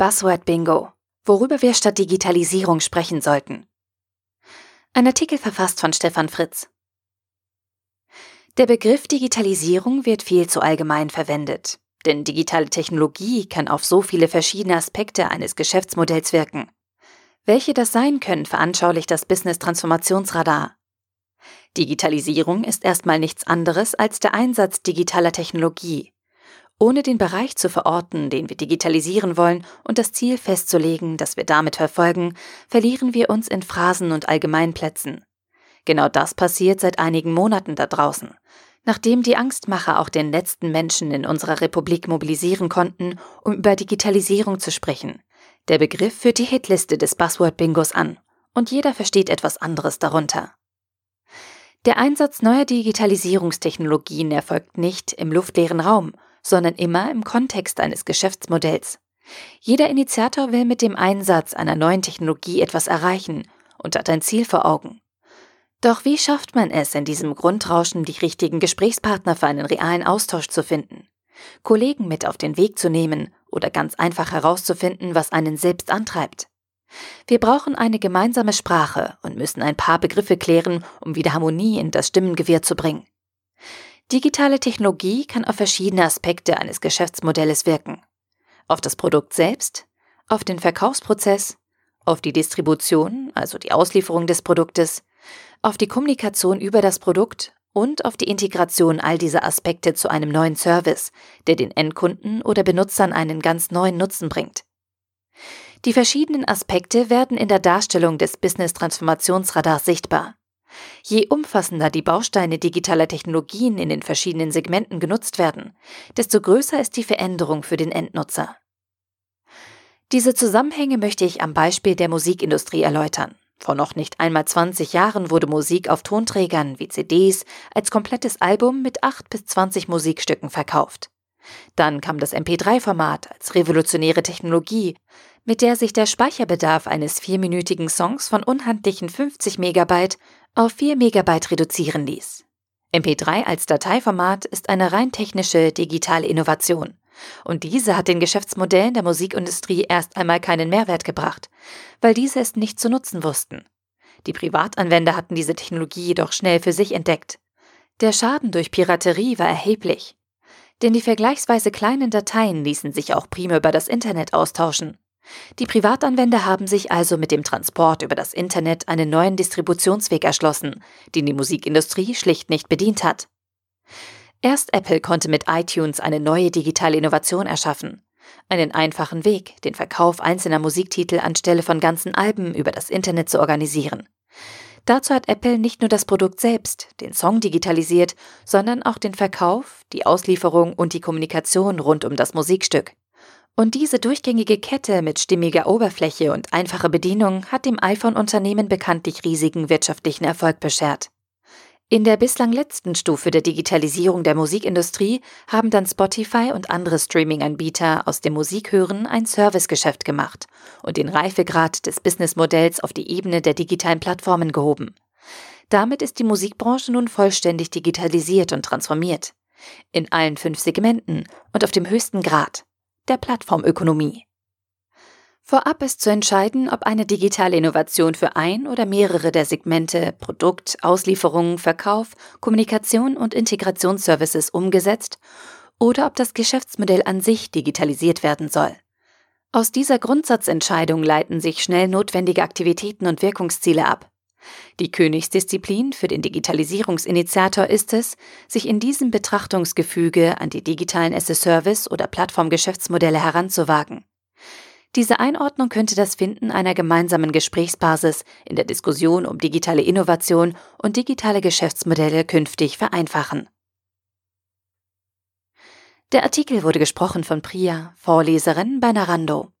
Buzzword Bingo. Worüber wir statt Digitalisierung sprechen sollten. Ein Artikel verfasst von Stefan Fritz. Der Begriff Digitalisierung wird viel zu allgemein verwendet, denn digitale Technologie kann auf so viele verschiedene Aspekte eines Geschäftsmodells wirken. Welche das sein können, veranschaulicht das Business Transformationsradar. Digitalisierung ist erstmal nichts anderes als der Einsatz digitaler Technologie, ohne den Bereich zu verorten, den wir digitalisieren wollen und das Ziel festzulegen, das wir damit verfolgen, verlieren wir uns in Phrasen und Allgemeinplätzen. Genau das passiert seit einigen Monaten da draußen. Nachdem die Angstmacher auch den letzten Menschen in unserer Republik mobilisieren konnten, um über Digitalisierung zu sprechen. Der Begriff führt die Hitliste des Buzzword-Bingos an und jeder versteht etwas anderes darunter. Der Einsatz neuer Digitalisierungstechnologien erfolgt nicht im luftleeren Raum, sondern immer im Kontext eines Geschäftsmodells. Jeder Initiator will mit dem Einsatz einer neuen Technologie etwas erreichen und hat ein Ziel vor Augen. Doch wie schafft man es, in diesem Grundrauschen die richtigen Gesprächspartner für einen realen Austausch zu finden? Kollegen mit auf den Weg zu nehmen oder ganz einfach herauszufinden, was einen selbst antreibt? Wir brauchen eine gemeinsame Sprache und müssen ein paar Begriffe klären, um wieder Harmonie in das Stimmengewirr zu bringen. Digitale Technologie kann auf verschiedene Aspekte eines Geschäftsmodells wirken. Auf das Produkt selbst, auf den Verkaufsprozess, auf die Distribution, also die Auslieferung des Produktes, auf die Kommunikation über das Produkt und auf die Integration all dieser Aspekte zu einem neuen Service, der den Endkunden oder Benutzern einen ganz neuen Nutzen bringt. Die verschiedenen Aspekte werden in der Darstellung des Business Transformationsradars sichtbar. Je umfassender die Bausteine digitaler Technologien in den verschiedenen Segmenten genutzt werden, desto größer ist die Veränderung für den Endnutzer. Diese Zusammenhänge möchte ich am Beispiel der Musikindustrie erläutern. Vor noch nicht einmal 20 Jahren wurde Musik auf Tonträgern wie CDs als komplettes Album mit 8 bis 20 Musikstücken verkauft. Dann kam das MP3-Format als revolutionäre Technologie, mit der sich der Speicherbedarf eines vierminütigen Songs von unhandlichen 50 Megabyte auf 4 Megabyte reduzieren ließ. MP3 als Dateiformat ist eine rein technische digitale Innovation. Und diese hat den Geschäftsmodellen der Musikindustrie erst einmal keinen Mehrwert gebracht, weil diese es nicht zu nutzen wussten. Die Privatanwender hatten diese Technologie jedoch schnell für sich entdeckt. Der Schaden durch Piraterie war erheblich. Denn die vergleichsweise kleinen Dateien ließen sich auch prima über das Internet austauschen. Die Privatanwender haben sich also mit dem Transport über das Internet einen neuen Distributionsweg erschlossen, den die Musikindustrie schlicht nicht bedient hat. Erst Apple konnte mit iTunes eine neue digitale Innovation erschaffen. Einen einfachen Weg, den Verkauf einzelner Musiktitel anstelle von ganzen Alben über das Internet zu organisieren. Dazu hat Apple nicht nur das Produkt selbst, den Song digitalisiert, sondern auch den Verkauf, die Auslieferung und die Kommunikation rund um das Musikstück. Und diese durchgängige Kette mit stimmiger Oberfläche und einfacher Bedienung hat dem iPhone-Unternehmen bekanntlich riesigen wirtschaftlichen Erfolg beschert. In der bislang letzten Stufe der Digitalisierung der Musikindustrie haben dann Spotify und andere Streaming-Anbieter aus dem Musikhören ein Servicegeschäft gemacht und den Reifegrad des Businessmodells auf die Ebene der digitalen Plattformen gehoben. Damit ist die Musikbranche nun vollständig digitalisiert und transformiert. In allen fünf Segmenten und auf dem höchsten Grad der Plattformökonomie. Vorab ist zu entscheiden, ob eine digitale Innovation für ein oder mehrere der Segmente Produkt, Auslieferung, Verkauf, Kommunikation und Integrationsservices umgesetzt oder ob das Geschäftsmodell an sich digitalisiert werden soll. Aus dieser Grundsatzentscheidung leiten sich schnell notwendige Aktivitäten und Wirkungsziele ab. Die Königsdisziplin für den Digitalisierungsinitiator ist es, sich in diesem Betrachtungsgefüge an die digitalen as-a-Service- oder Plattformgeschäftsmodelle heranzuwagen. Diese Einordnung könnte das Finden einer gemeinsamen Gesprächsbasis in der Diskussion um digitale Innovation und digitale Geschäftsmodelle künftig vereinfachen. Der Artikel wurde gesprochen von Priya, Vorleserin bei Narando.